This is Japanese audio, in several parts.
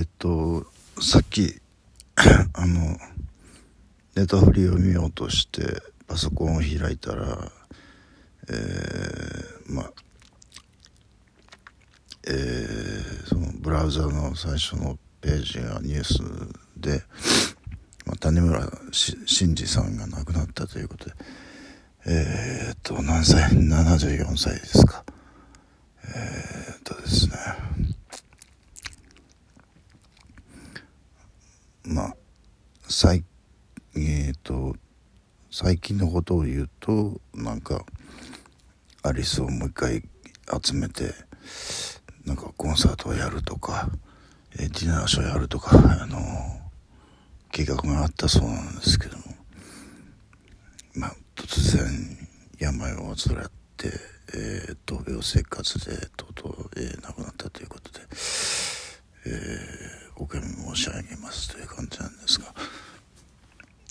えっとさっき あのネタフリを見ようとしてパソコンを開いたらえー、まあえー、そのブラウザの最初のページがニュースで、まあ、谷村新司さんが亡くなったということでえー、っと何歳？74歳ですかえー、っとですねまあ最えー、と最近のことを言うとなんかアリスをもう一回集めてなんかコンサートをやるとか、え、ディナーショーやるとかあの計画があったそうなんですけどもまあ突然病を患って、えー、闘病生活でとうとう、えー、亡くなったということで、えー、ご懸命申し上げますという感じなんですが。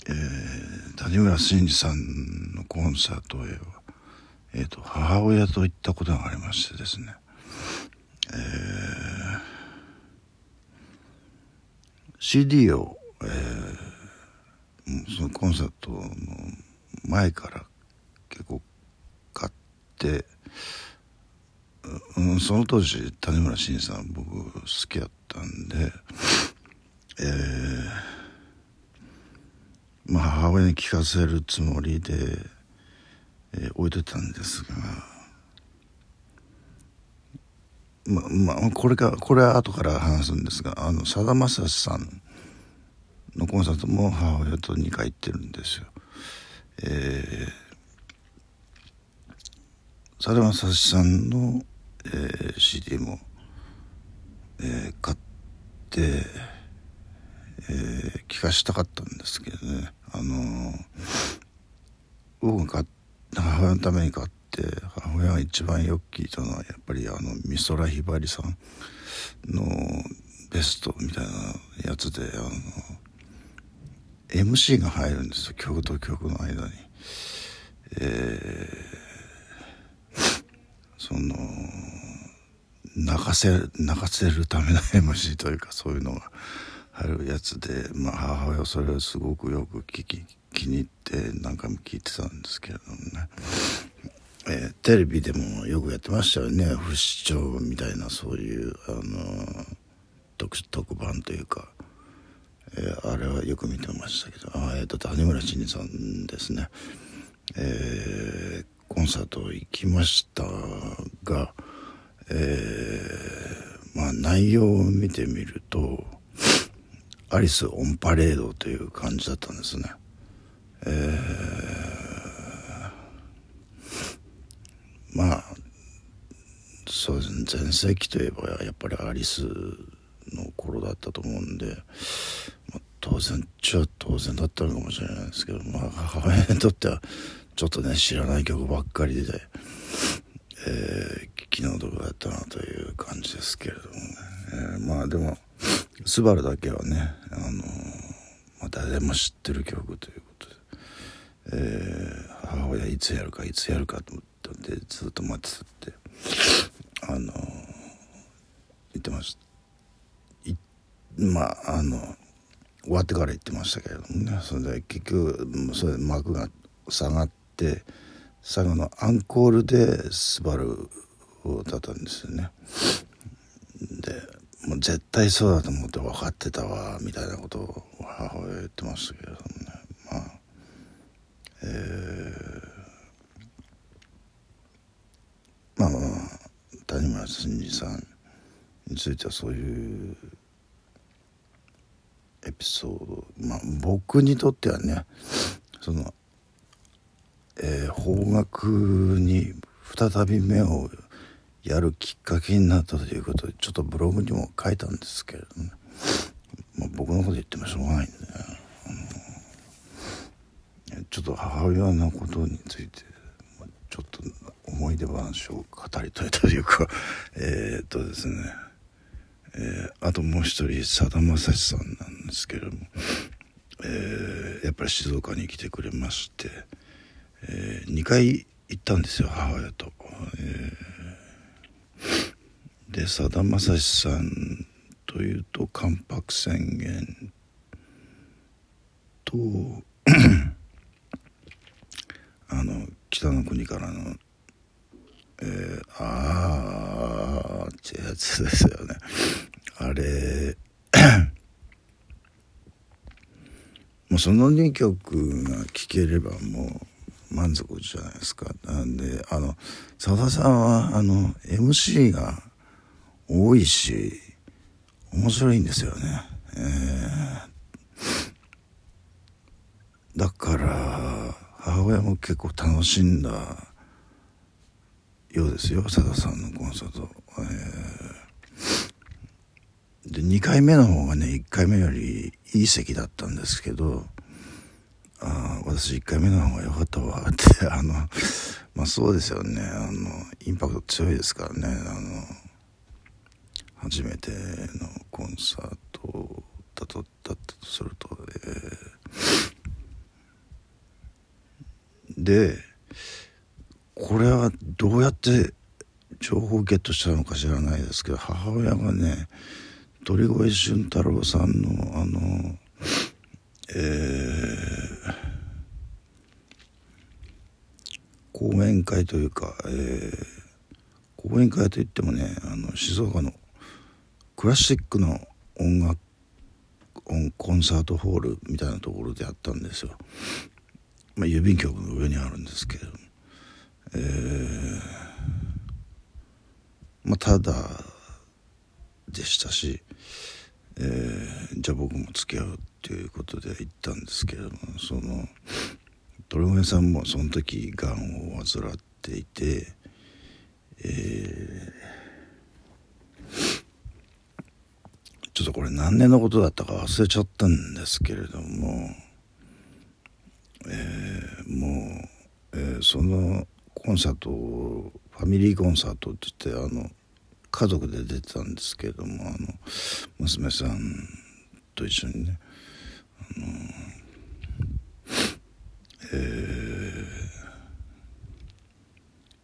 えー、谷村新司さんのコンサートへは、えーと、母親と行ったことがありましてですね、えー、CD を、えー、そのコンサートの前から結構買って、うん、その当時谷村新司さん僕好きだったんでえーまあ、母親に聞かせるつもりで、えー、置いてたんですが、ままあ、これかこれは後から話すんですがあのさだまさしさんのコンサートも母親と2回行ってるんですよ。えー、さだまさしさんの、えー、CD も、えー、買って、えー、聞かしたかったんですけどねあの僕が母親のために買って母親が一番よく聞いたのはやっぱりあの美空ひばりさんのベストみたいなやつであの MC が入るんですよ曲と曲の間に。えー、その泣かせ泣かせるための MC というかそういうのがあるやつで、まあ、母親はそれをすごくよく聞き気に入って何回も聞いてたんですけれどもね、えー、テレビでもよくやってましたよね。不死鳥みたいなそういうあの特特番というか、えー、あれはよく見てましたけど。あえっ、ー、と谷村新司さんですね、えー、コンサート行きましたが、えー、まあ内容を見てみるとアリス・オン・パレードという感じだったんですね。えー、まあそうですね全盛期といえばやっぱりアリスの頃だったと思うんで、まあ、当然っちゃ当然だったのかもしれないですけど、まあ、母親にとってはちょっとね知らない曲ばっかりで、えー、気の毒だったなという感じですけれどもね、えー、まあでも「スバルだけはね、あのまあ、誰でも知ってる曲ということで、えー、母親いつやるかいつやるかと思ってずっと待ってたってあの言ってました。まああの終わってから言ってましたけれどもね。それで結局それ幕が下がって最後のアンコールで「スバルを歌ったんですよね。でもう絶対そうだと思って分かってたわ。みたいなことを母親言ってましたけど。もねまあえー、まあまあ谷村新司さんについてはそういうエピソード。まあ僕にとってはねその、えー、方角に再び目をやるきっかけになったということでちょっとブログにも書いたんですけれどね、まあ、僕のこと言ってもしょうがないんで、ね、ちょっと母親のことについてちょっと思い出話を語りたいというか。えっとですね、えー、あともう一人さだまさしさんなんですけれども、えー、やっぱり静岡に来てくれまして、えー、2回行ったんですよ母親と。えーでさだまさしさんというと関白宣言と あの北の国からのえー、あーってやつですよね。あれ もうその2曲が聴ければもう満足じゃないですか。なんであのさださんはあの MC が多いし面白いんですよね、えー、だから母親も結構楽しんだようですよさださんのコンサート、えー、で2回目の方がね1回目よりいい席だったんですけどあ私1回目の方が良かったわ。ってあのまあそうですよね。あのインパクト強いですからね。あの初めてのコンサートだとだったとすると、えー、でこれはどうやって情報をゲットしたのか知らないですけど母親がね鳥越俊太郎さんのあのえー、講演会というか、えー、講演会といってもねあの静岡のクラシックの音楽コンサートホールみたいなところでやったんですよ。まあ、郵便局の上にあるんですけれど、えー、まあただでしたし、えー、じゃあ僕も付き合うっていうことで行ったんですけれどもその鳥越さんもその時がんを患っていて、えー、ちょっとこれ何年のことだったか忘れちゃったんですけれども、えー、もう、えー、そのコンサートファミリーコンサートって言ってあの家族で出てたんですけれどもあの娘さんと一緒にねあのえー、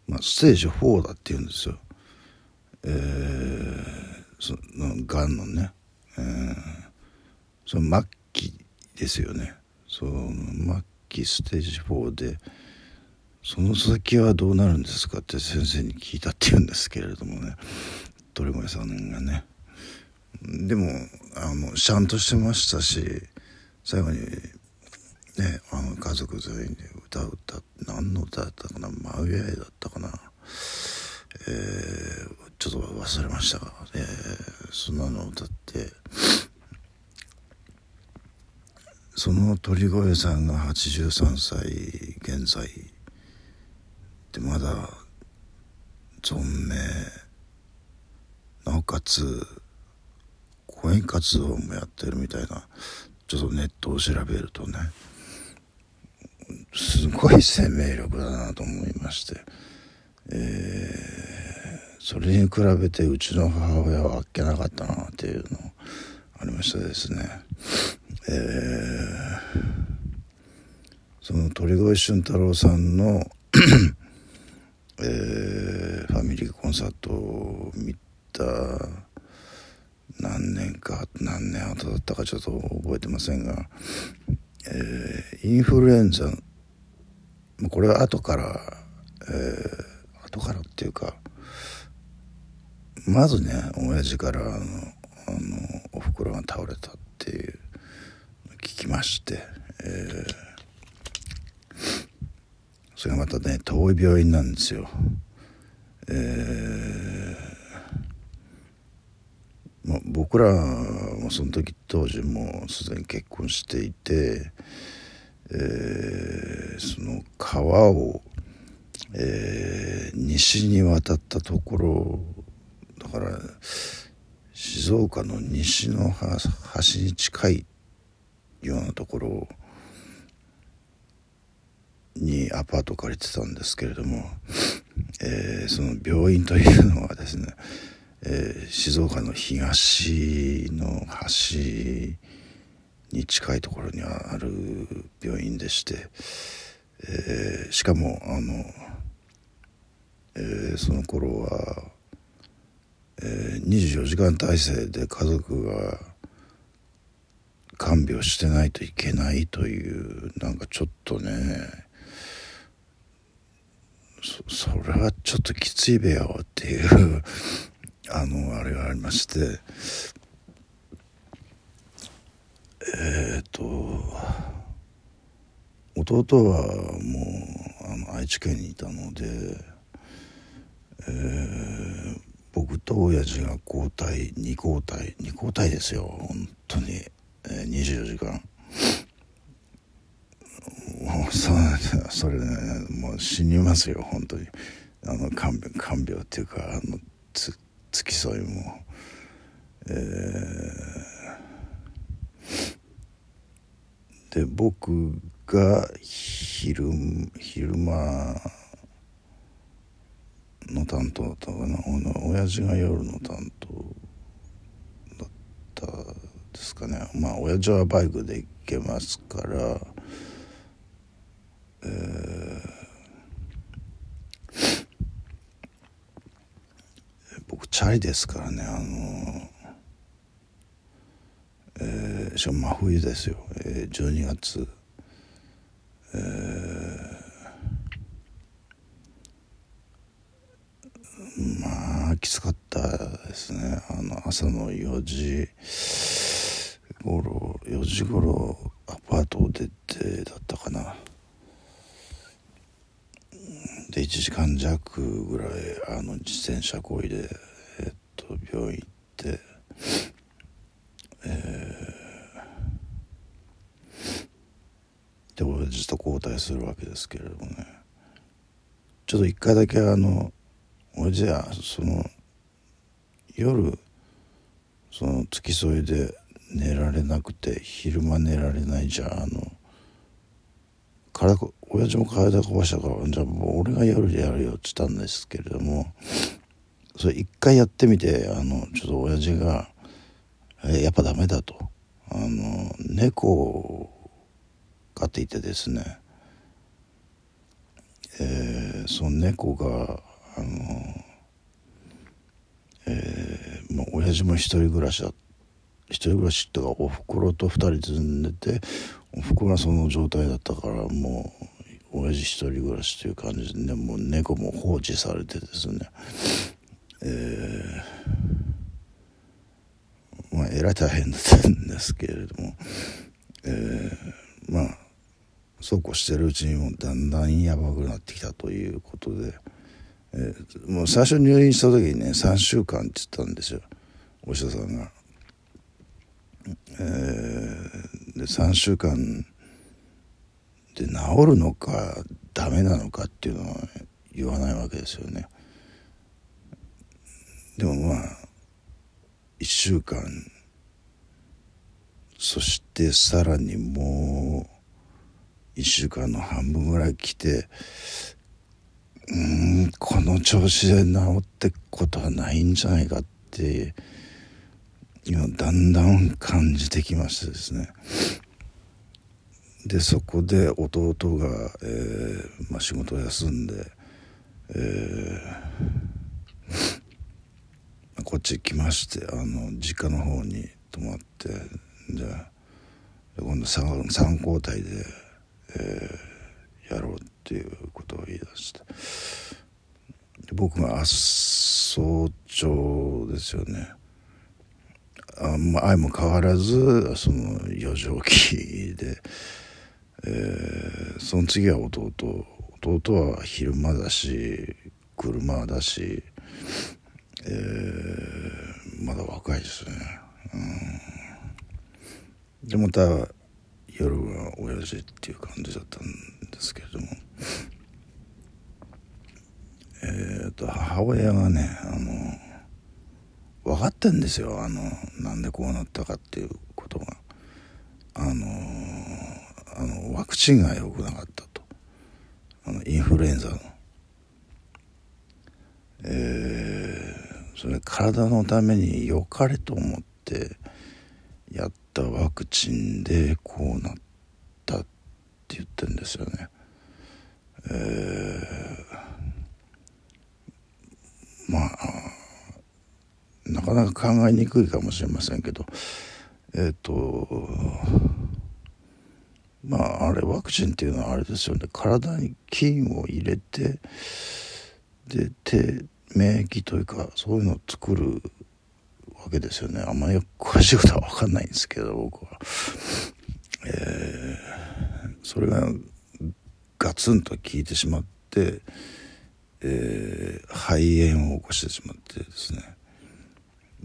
まあステージ4だって言うんですよ。えー、そのがんのね、えー、その末期ですよね。その末期ステージ4でその先はどうなるんですかって先生に聞いたって言うんですけれどもね。鳥越さんがね。でもあのちゃんとしてましたし最後にねあの家族全員で歌う歌何の歌だったかな「真上だったかな」えー、ちょっと忘れましたが、えー、そんなのを歌ってその鳥越さんが83歳現在でまだ存命なおかつ講演活動もやってるみたいなちょっとネットを調べるとねすごい生命力だなと思いまして、えー、それに比べてうちの母親はあっけなかったなっていうのありましたですね。えー、その鳥越俊太郎さんの えー、ファミリーコンサートを見た何年か何年後だったかちょっと覚えてませんが、えー、インフルエンザこれは後から、えー、後からっていうかまずね親父からあのあのおふくろが倒れたっていう聞きまして、えー、それがまたね遠い病院なんですよ。えーま、僕らもその時当時もうすでに結婚していて、えー、その川を、えー、西に渡ったところから静岡の西の端に近いようなところにアパート借りてたんですけれども、えー、その病院というのはですねえー、静岡の東の端に近いところにある病院でして、えー、しかもあの、えー、その頃はえー、24時間体制で家族が看病してないといけないというなんかちょっとねそれはちょっときついべよっていう あのあれがありましてえっ、ー、と弟はもうあの愛知県にいたので、えー、僕と親父が交代2交代2交代ですよ。本当に、えー、24時間。もうそそれねもう死にますよ。本当に。あの看病看病っていうかあのつ付き添いも。えー、で僕が昼昼間の担当だったかな。親父が夜の担当だったですかね。まあ親父はバイクで行けますからえー、僕チャリですからね。あのえー、しかも真冬ですよ、えー、12月。えー、まあきつかったですね。あの朝の4時頃4時頃アパートを出てだったかな。で1時間弱ぐらいあの自転車こいで、えっと、病院行ってえー、で親父と交代するわけですけれどもね。ちょっと一回だけあの親父はその夜その付き添いで寝られなくて昼間寝られないじゃあの体親父も体壊したからじゃあもう俺が夜でやるよっつったんですけれどもそれ一回やってみてあのちょっと親父が「えやっぱダメだ」と。あの猫を飼っていてですね。えー、その猫があのえー、もう親父も一人暮らしだ一人暮らしっていうかおふくろと二人住んでておふくろはその状態だったからもう親父一人暮らしという感じでねもう猫も放置されてですね。えー、まあえらい大変だったんですけれどもえー、まあそうこうしてるうちにもだんだんやばくなってきたということで、え、もう最初入院した時にね3週間って言ったんですよお医者さんが。えー、で3週間で治るのかダメなのかっていうのは言わないわけですよね。でもまあ1週間そしてさらにもう1週間の半分ぐらい来てうんこの調子で治ってことはないんじゃないかって今だんだん感じてきましてですね。でそこで弟が、えーまあ、仕事を休んで、えー、こっち来ましてあの実家の方に泊まってじゃあ今度 3, 3交代で、えー、やろうって。ていうことを言い出して。僕が早朝ですよね。あまあ、相も変わらずその余剰期で、えー、その次は弟。弟は昼間だし車だし、えー、まだ若いですね、うん、でまた夜は親父っていう感じだったんですけれども。えっ、と母親がねあの分かってんですよ。あのなんでこうなったかっていうことが。あのあのワクチンが良くなかったと。あのインフルエンザの。えー、それ体のために良かれと思ってやったワクチンでこうなったって言ってんですよね。えー、まあなかなか考えにくいかもしれませんけどえっ、とまああれワクチンっていうのはあれですよね体に菌を入れてで手免疫というかそういうのを作るわけですよねあんまり詳しいことは分かんないんですけど僕は。えー、それがガツンと効いてしまって、えー、肺炎を起こしてしまってですね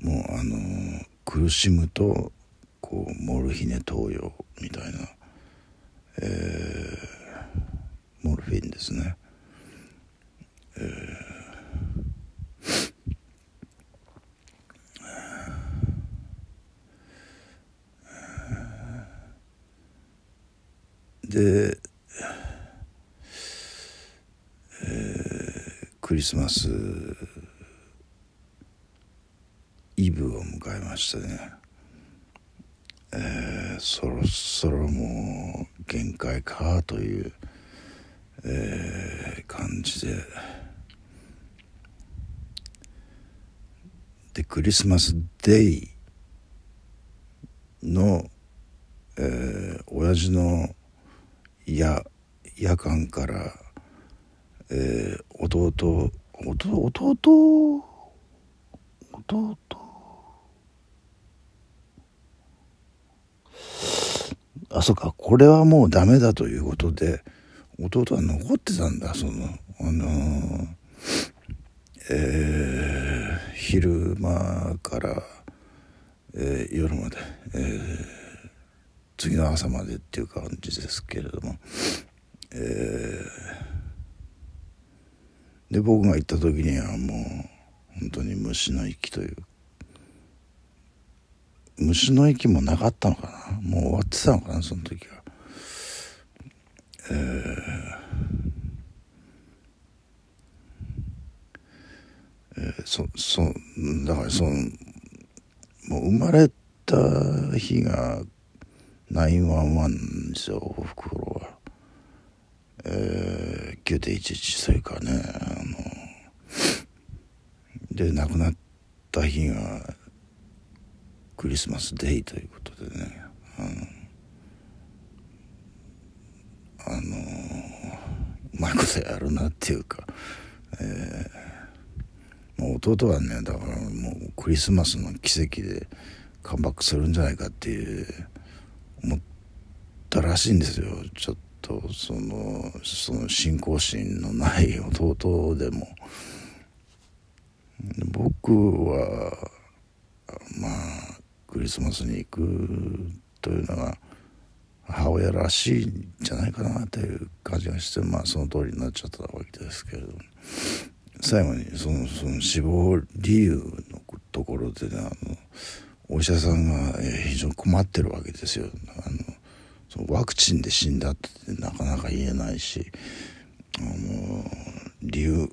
もうあのー、苦しむとこうモルヒネ投与みたいな、えー、モルフィンですね。えーで、えー、クリスマスイブを迎えましたね、えー、そろそろもう限界かという、えー、感じで。でクリスマスデイの、えー、親父のや夜間から、えー、弟弟弟弟。あそうかこれはもうダメだということで弟は残ってたんだそのあのー、えー、昼間から、えー、夜まで、えー次の朝までっていう感じですけれども、えー、で僕が行った時にはもう本当に虫の息という虫の息もなかったのかな？もう終わってたのかな？その時は。えーえー、そそだからそのもう生まれた日が911んですよおふくろは。えー、9.11それからねで亡くなった日がクリスマスデイということでね。あのあのうまいことやるなっていうか、えー、もう弟はねだからもうクリスマスの奇跡でカムバックするんじゃないかっていう思ったらしいんですよ。ちょっとそのその信仰心のない弟でも。僕はまあクリスマスに行くというのが母親らしいんじゃないかなという感じがしてまあその通りになっちゃったわけですけれども最後にそのその死亡理由のところでねあのお医者さんが非常に困ってるわけですよ。あのそのワクチンで死んだってなかなか言えないしあの理由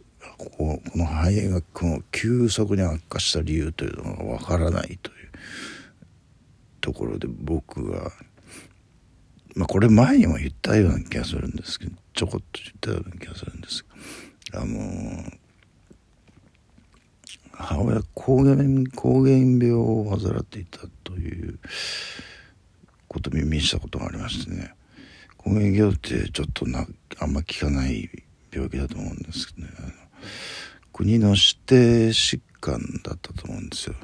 この肺炎がこの急速に悪化した理由というのがわからないというところで僕がまあこれ前にも言ったような気がするんですけどちょこっと言ったような気がするんですあの母親膠原膠原病を患っていたということを耳にしたことがありましてね。膠原病ってちょっとなあんま聞かない病気だと思うんですけどね。国の指定疾患だったと思うんですよ。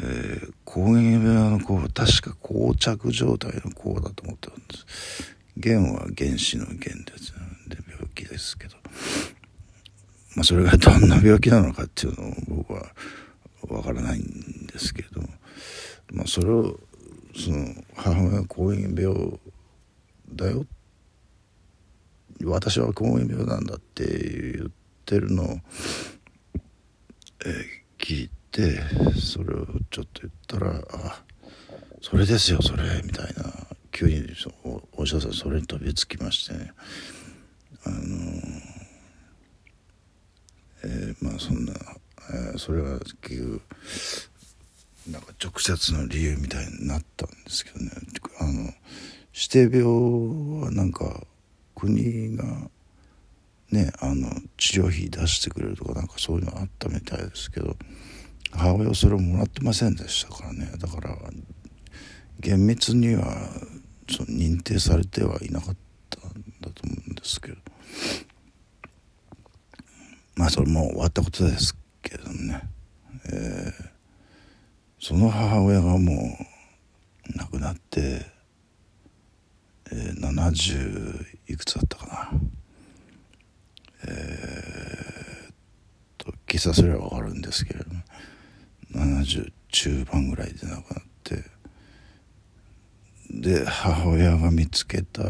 えー、膠原病の子は確か膠着状態の子だと思ってるんです。原は原子の原ですで病気ですけどまあ、それがどんな病気なのかっていうのを僕はわからないんですけど、まあ、それをその母親が膠原病だよ私は膠原病なんだって言ってるのを、えー、聞いてそれをちょっと言ったら「あそれですよそれ」みたいな急にお医者さんそれに飛びつきましてね。あのーえー、まあそんな、えー、それは結局なんか直接の理由みたいになったんですけどね。あの指定病はなんか国がねあの治療費出してくれるとかなんかそういうのあったみたいですけど母親はそれをもらってませんでしたからね。だから厳密にはその認定されてはいなかったんだと思うんですけど。まあそれも終わったことですけどね、えー、その母親がもう亡くなって、えー、70いくつだったかな。えー、と計算すれば分かるんですけれども70中盤ぐらいで亡くなってで母親が見つけた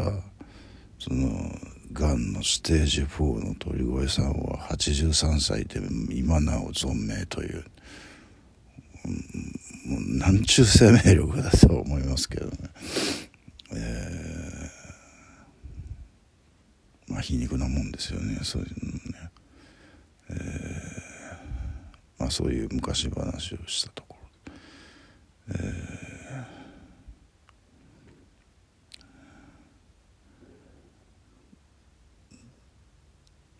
そのがんのステージ4の鳥越さんは83歳で今なお存命という、もうなんちゅう生命力だと思いますけどね、えー、まあ皮肉なもんですよねそういうのね、えー、まあそういう昔話をしたところ、えー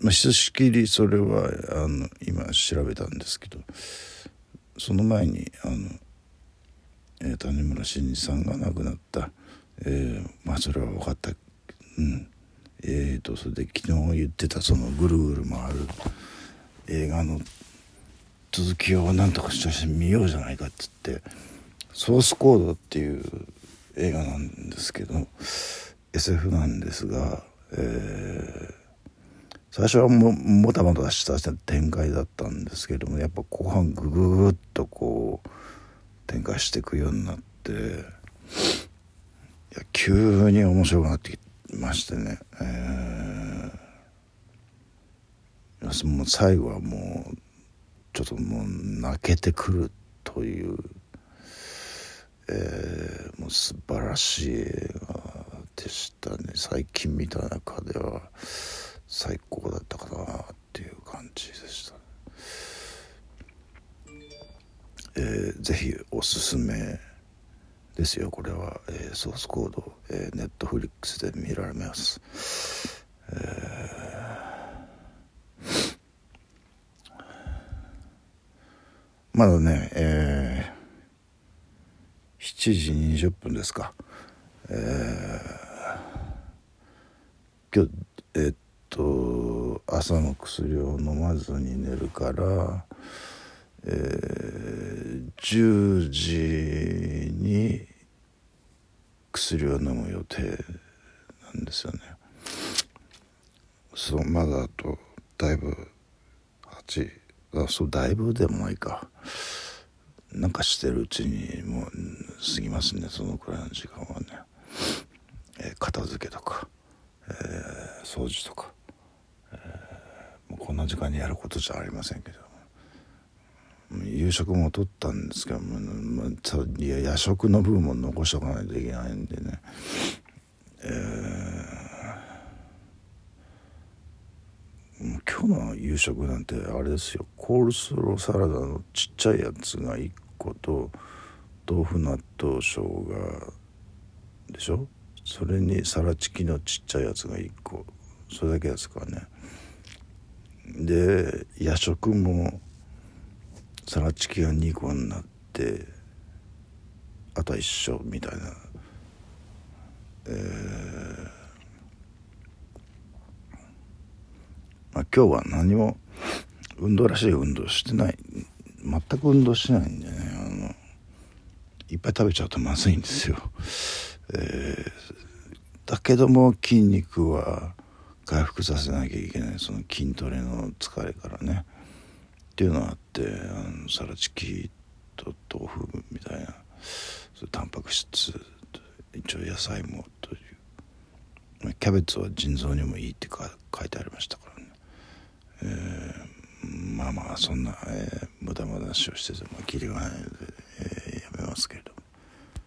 まあ、ひとしきりそれはあの今調べたんですけどその前にあの、えー、谷村新司さんが亡くなった、えー、まあそれは分かった。うん。えーとそれで昨日言ってたそのぐるぐる回る映画の続きを何とかして見ようじゃないかっつって「ソースコード」っていう映画なんですけど SF なんですが、えー最初はももたもたした展開だったんですけどもやっぱ後半グググッとこう展開していくようになっていや急に面白くなってきてましてね、えー、もう最後はもうちょっともう泣けてくるという、えー、もう素晴らしい映画でしたね最近見た中では。最高だったかなっていう感じでした、えー、ぜひおすすめですよこれは、えー、ソースコード、えー、ネットフリックスで見られます、えー、まだね、えー、7時20分ですか、えー、今日えー、っと朝の薬を飲まずに寝るから、えー、10時に薬を飲む予定なんですよね。そうまだあとだいぶ8あそうだいぶでもないか。なんかしてるうちにもう過ぎますねそのくらいの時間はね、えー、片付けとか、えー、掃除とか。もうこんな時間にやることじゃありませんけど。夕食も取ったんですけども、まあ、いや夜食の分も残しとかないといけないんでね。えー、今日の夕食なんてあれですよ。コールスローサラダのちっちゃいやつが1個と豆腐納豆生姜でしょ？それにサラチキのちっちゃいやつが1個。それだけですからね。で夜食もサラチキが2個になってあとは一緒みたいな。えー、まあ、今日は何も運動らしい運動してない。全く運動してないんでねあのいっぱい食べちゃうとまずいんですよ、えー、だけども筋肉は回復させなきゃいけない。その筋トレの疲れからね。っていうのがあってあのサラチキと豆腐みたいなそタンパク質一応野菜もというキャベツは腎臓にもいいってか書いてありましたからね、えー、まあまあそんな、えー、無駄話をしててもきりがないので、えー、やめますけれど